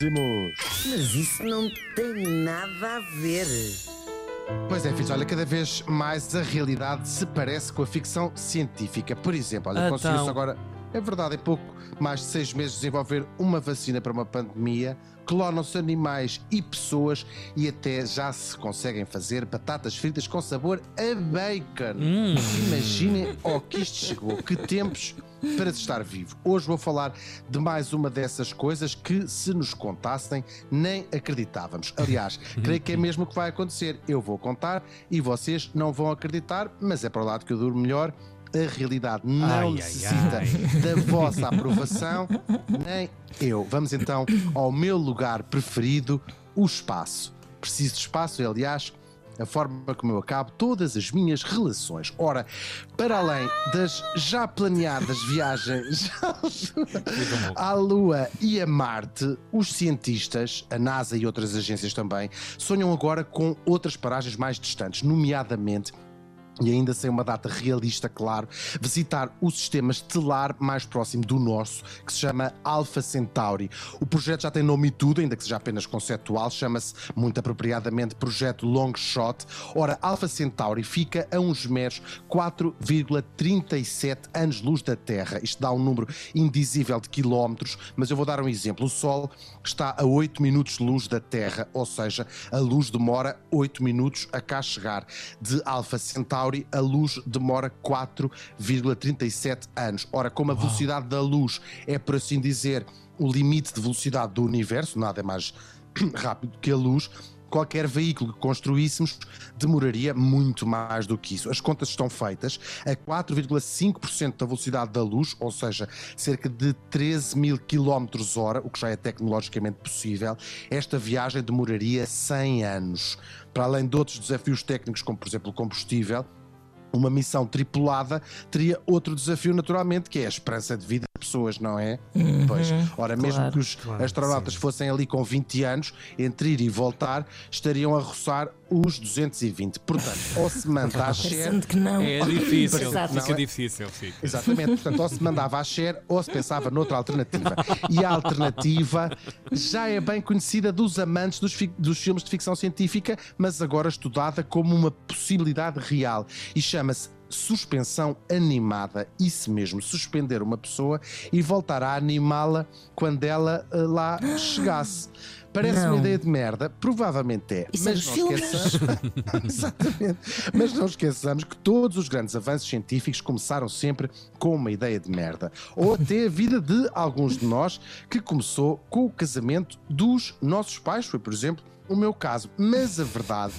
Mas isso não tem nada a ver. Pois é, filhos, olha, cada vez mais a realidade se parece com a ficção científica. Por exemplo, olha, Então. conseguiu-se agora, é verdade, em pouco mais de seis meses, desenvolver uma vacina para uma pandemia, clonam-se animais e pessoas e até já se conseguem fazer batatas fritas com sabor a bacon. Hum. Imaginem ao que isto chegou, que tempos para se estar vivo. Hoje vou falar de mais uma dessas coisas que, se nos contassem, nem acreditávamos. Aliás, creio que é mesmo o que vai acontecer. Eu vou contar e vocês não vão acreditar, mas é para o lado que eu duro melhor. A realidade não Ai, ai, necessita ai. da vossa aprovação, nem eu. Vamos então ao meu lugar preferido, o espaço. Preciso de espaço, e, aliás, a forma como eu acabo todas as minhas relações. Ora, para além das já planeadas viagens à Lua e a Marte, os cientistas, a NASA e outras agências também, sonham agora com outras paragens mais distantes, nomeadamente e ainda sem uma data realista, claro, visitar o sistema estelar mais próximo do nosso, que se chama Alpha Centauri. O projeto já tem nome e tudo, ainda que seja apenas conceptual, chama-se muito apropriadamente Projeto Long Shot. Ora, Alpha Centauri fica a uns meros 4,37 anos-luz da Terra. Isto dá um número indizível de quilómetros, mas eu vou dar um exemplo. O Sol está a 8 minutos de luz da Terra, ou seja, a luz demora 8 minutos a cá chegar. De Alpha Centauri, a luz demora 4,37 anos. Ora, como a velocidade da luz é, por assim dizer, o limite de velocidade do universo, nada é mais rápido que a luz. Qualquer veículo que construíssemos demoraria muito mais do que isso. As contas estão feitas a 4,5% da velocidade da luz, ou seja, cerca de 13 mil km hora, o que já é tecnologicamente possível. Esta viagem demoraria 100 anos. Para além de outros desafios técnicos, como por exemplo o combustível, uma missão tripulada teria outro desafio, naturalmente, que é a esperança de vida das pessoas, não é? Pois, ora, mesmo claro. que os Claro, astronautas sim. fossem ali com 20 anos, entre ir e voltar, estariam a roçar os 220. Portanto, ou se manda a. Parecendo que não. É difícil, Exato. fica Não, é- difícil, fica. Exatamente, portanto, ou se mandava a Cher ou se pensava noutra alternativa. E a alternativa já é bem conhecida dos amantes dos, fi- dos filmes de ficção científica, mas agora estudada como uma possibilidade real. E chama-se suspensão animada. Isso mesmo, suspender uma pessoa e voltar a animá-la quando ela eh, lá chegasse. Parece uma Não. ideia de merda, provavelmente é. Isso é mas dos não esqueçamos. Exatamente. Mas não esqueçamos que todos os grandes avanços científicos começaram sempre com uma ideia de merda. Ou até a vida de alguns de nós, que começou com o casamento dos nossos pais. Foi, por exemplo, o meu caso. Mas a verdade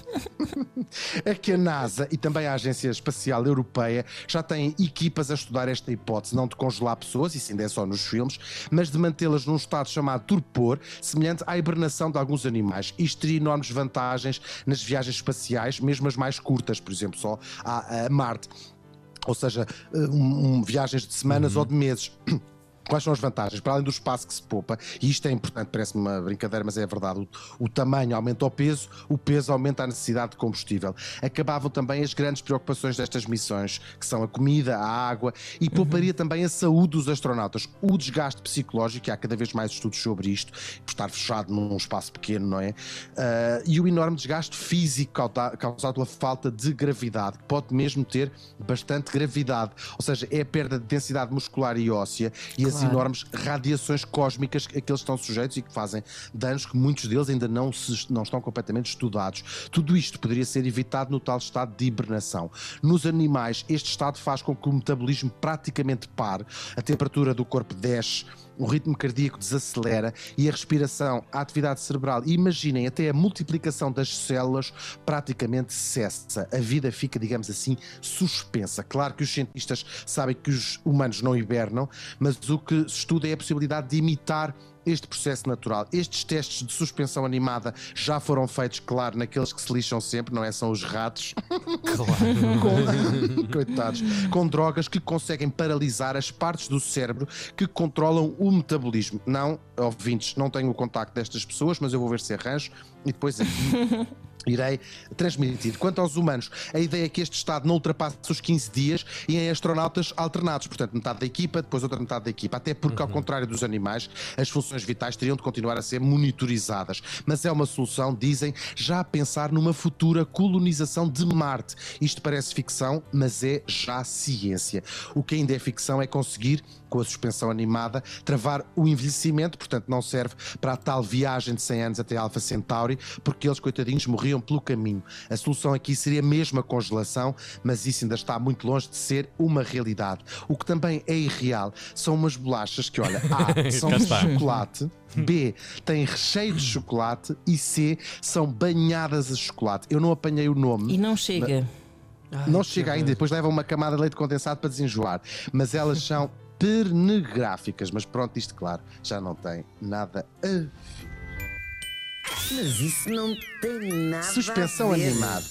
é que a NASA e também a Agência Espacial Europeia já têm equipas a estudar esta hipótese, não de congelar pessoas, isso ainda é só nos filmes, mas de mantê-las num estado chamado torpor, semelhante à hibernação de alguns animais. Isto teria enormes vantagens nas viagens espaciais, mesmo as mais curtas, por exemplo, só a, a Marte. Ou seja, um- um- viagens de semanas ou de meses. Quais são as vantagens? Para além do espaço que se poupa, e isto é importante, parece-me uma brincadeira, mas é verdade: o, o tamanho aumenta o peso, o peso aumenta a necessidade de combustível. Acabavam também as grandes preocupações destas missões, que são a comida, a água, e pouparia também a saúde dos astronautas. O desgaste psicológico, e há cada vez mais estudos sobre isto, por estar fechado num espaço pequeno, não é? Ah, e o enorme desgaste físico causado pela falta de gravidade, que pode mesmo ter bastante gravidade, ou seja, é a perda de densidade muscular e óssea e as Claro. enormes radiações cósmicas a que eles estão sujeitos e que fazem danos que muitos deles ainda não, se- não estão completamente estudados. Tudo isto poderia ser evitado no tal estado de hibernação. Nos animais, este estado faz com que o metabolismo praticamente pare, a temperatura do corpo desce, o ritmo cardíaco desacelera e a respiração, a atividade cerebral imaginem até a multiplicação das células praticamente cessa. A vida fica, digamos assim, suspensa. Claro que os cientistas sabem que os humanos não hibernam, mas o que se estuda é a possibilidade de imitar este processo natural. Estes testes de suspensão animada já foram feitos, claro, naqueles que se lixam sempre, não é? São os ratos com, coitados, com drogas que conseguem paralisar as partes do cérebro que controlam o metabolismo. Não, ouvintes, não tenho o contacto destas pessoas, mas eu vou ver se arranjo e depois aqui irei transmitir. Quanto aos humanos, a ideia é que este estado não ultrapasse os 15 dias e em astronautas alternados, portanto, metade da equipa, depois outra metade da equipa, até porque, ao contrário dos animais, as funções vitais teriam de continuar a ser monitorizadas. Mas é uma solução, dizem, já a pensar numa futura colonização de Marte. Isto parece ficção, mas é já ciência. O que ainda é ficção é conseguir, com a suspensão animada, travar o envelhecimento, portanto, não serve para a tal viagem de 100 anos até Alpha Centauri, porque eles, coitadinhos, morriam pelo caminho. A solução aqui seria mesmo a congelação, mas isso ainda está muito longe de ser uma realidade. O que também é irreal são umas bolachas que, olha, A, são de está. Chocolate, B, têm recheio de chocolate e C, são banhadas a chocolate. Eu não apanhei o nome. E não chega. Não chega ainda, depois leva uma camada de leite condensado para desenjoar. Mas elas são pernegráficas. Mas pronto, isto, claro, já não tem nada a ver. Mas isso não tem nada Suspensão a ver. animada.